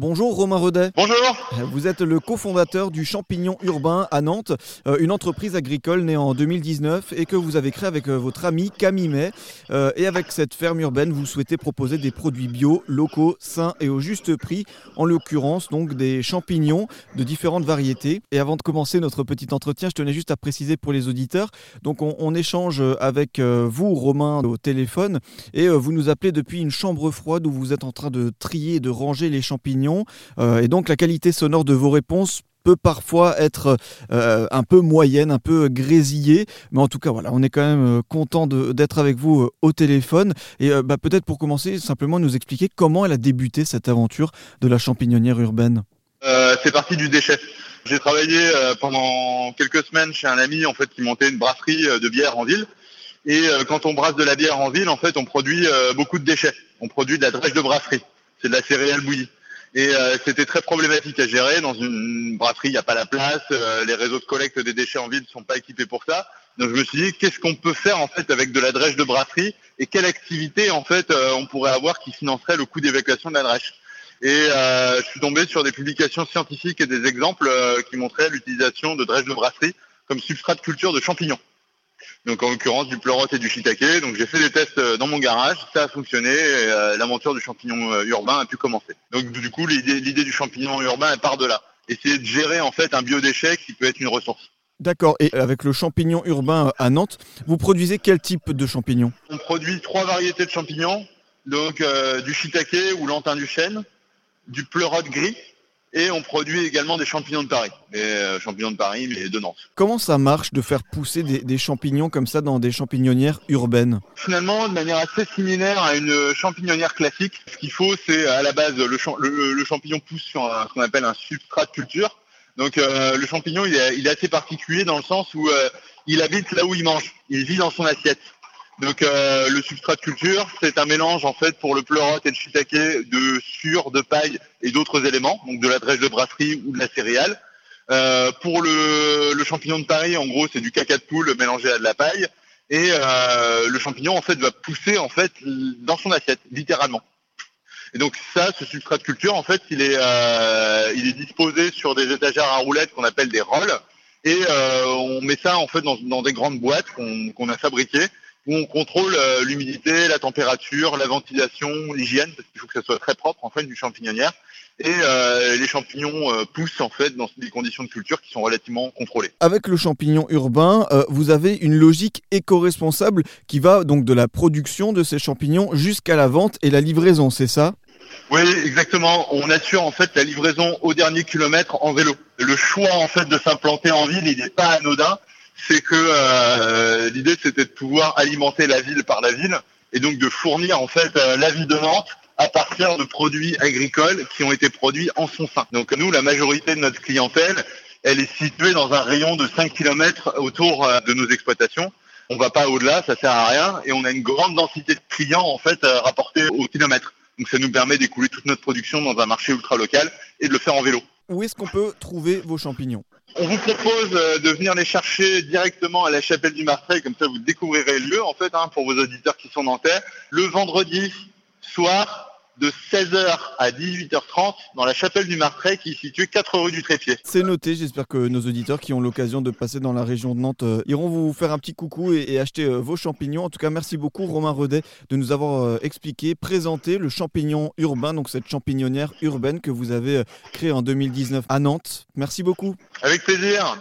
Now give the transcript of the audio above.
Bonjour Romain Redet. Bonjour. Vous êtes le cofondateur du Champignon Urbain à Nantes, euh, une entreprise agricole née en 2019 et que vous avez créée avec euh, votre ami Camille May. Euh, et avec cette ferme urbaine, vous souhaitez proposer des produits bio, locaux, sains et au juste prix, en l'occurrence donc des champignons de différentes variétés. Et avant de commencer notre petit entretien, je tenais juste à préciser pour les auditeurs, donc on, on échange avec vous Romain au téléphone et vous nous appelez depuis une chambre froide où vous êtes en train de trier et de ranger les champignons euh, et donc la qualité sonore de vos réponses peut parfois être euh, un peu moyenne, un peu grésillée. Mais en tout cas, voilà, on est quand même euh, content d'être avec vous au téléphone. Et bah, peut-être pour commencer, simplement nous expliquer comment elle a débuté cette aventure de la champignonnière urbaine. c'est parti du déchet. J'ai travaillé pendant quelques semaines chez un ami en fait qui montait une brasserie de bière en ville. Et quand on brasse de la bière en ville, en fait, on produit beaucoup de déchets. On produit de la drèche de brasserie. C'est de la céréale bouillie. Et euh, c'était très problématique à gérer. Dans une brasserie, il n'y a pas la place. Euh, les réseaux de collecte des déchets en ville ne sont pas équipés pour ça. Donc je me suis dit, qu'est-ce qu'on peut faire en fait avec de la drèche de brasserie et quelle activité en fait euh, on pourrait avoir qui financerait le coût d'évacuation de la drèche. Et je suis tombé sur des publications scientifiques et des exemples qui montraient l'utilisation de drèche de brasserie comme substrat de culture de champignons donc en l'occurrence du pleurote et du shiitake. Donc j'ai fait des tests euh, dans mon garage, ça a fonctionné, et euh, l'aventure du champignon euh, urbain a pu commencer. Donc du coup l'idée du champignon urbain elle part de là. Essayer de gérer en fait un biodéchet qui peut être une ressource. D'accord. Et avec le champignon urbain à Nantes, vous produisez quel type de champignons On produit trois variétés de champignons. Donc du shiitake ou lantin du chêne, du pleurote gris et on produit également des champignons de Paris, des euh, champignons de Paris, mais de Nantes. Comment ça marche de faire pousser des, champignons comme ça dans des champignonnières urbaines? Finalement, de manière assez similaire à une champignonnière classique. Ce qu'il faut, c'est à la base, le, champignon pousse sur ce qu'on appelle un substrat de culture. Donc euh, le champignon, il est, assez particulier dans le sens où euh, il habite là où il mange. Il vit dans son assiette. Donc euh, le substrat de culture, c'est un mélange en fait pour le pleurote et le shiitake de sur, de paille et d'autres éléments, donc de la drèche de brasserie ou de la céréale. Euh, pour le, champignon de Paris, en gros, c'est du caca de poule mélangé à de la paille. Et euh, le champignon en fait va pousser en fait dans son assiette, littéralement. Et donc ça, ce substrat de culture, en fait, il est, il est disposé sur des étagères à roulettes qu'on appelle des rolls. Et on met ça en fait dans, dans des grandes boîtes qu'on a fabriquées où on contrôle euh, l'humidité, la température, la ventilation, l'hygiène, parce qu'il faut que ça soit très propre en fait du champignonnière. Et euh, les champignons euh, poussent en fait dans des conditions de culture qui sont relativement contrôlées. Avec le champignon urbain, vous avez une logique éco-responsable qui va donc de la production de ces champignons jusqu'à la vente et la livraison, c'est ça? Oui, exactement. On assure en fait la livraison au dernier kilomètre en vélo. Le choix en fait de s'implanter en ville, il n'est pas anodin c'est que euh, l'idée c'était de pouvoir alimenter la ville par la ville et donc de fournir en fait euh, la ville de Nantes à partir de produits agricoles qui ont été produits en son sein. Donc nous, la majorité de notre clientèle, elle est située dans un rayon de 5 km autour euh, de nos exploitations. On va pas au-delà, ça sert à rien, et on a une grande densité de clients en fait rapportés au kilomètre. Donc ça nous permet d'écouler toute notre production dans un marché ultra local et de le faire en vélo. Où est-ce qu'on peut trouver vos champignons? On vous propose euh, de venir les chercher directement à la chapelle du Marseille, comme ça vous découvrirez le lieu en fait hein, pour vos auditeurs qui sont nantais. Le vendredi soir, de 16h à 18h30 dans la chapelle du Martret qui est située 4 rue du Trépied. C'est noté, j'espère que nos auditeurs qui ont l'occasion de passer dans la région de Nantes euh, iront vous faire un petit coucou et, acheter euh, vos champignons. En tout cas, merci beaucoup Romain Redet de nous avoir euh, expliqué, présenté le champignon urbain, donc cette champignonnière urbaine que vous avez créée en 2019 à Nantes. Merci beaucoup. Avec plaisir.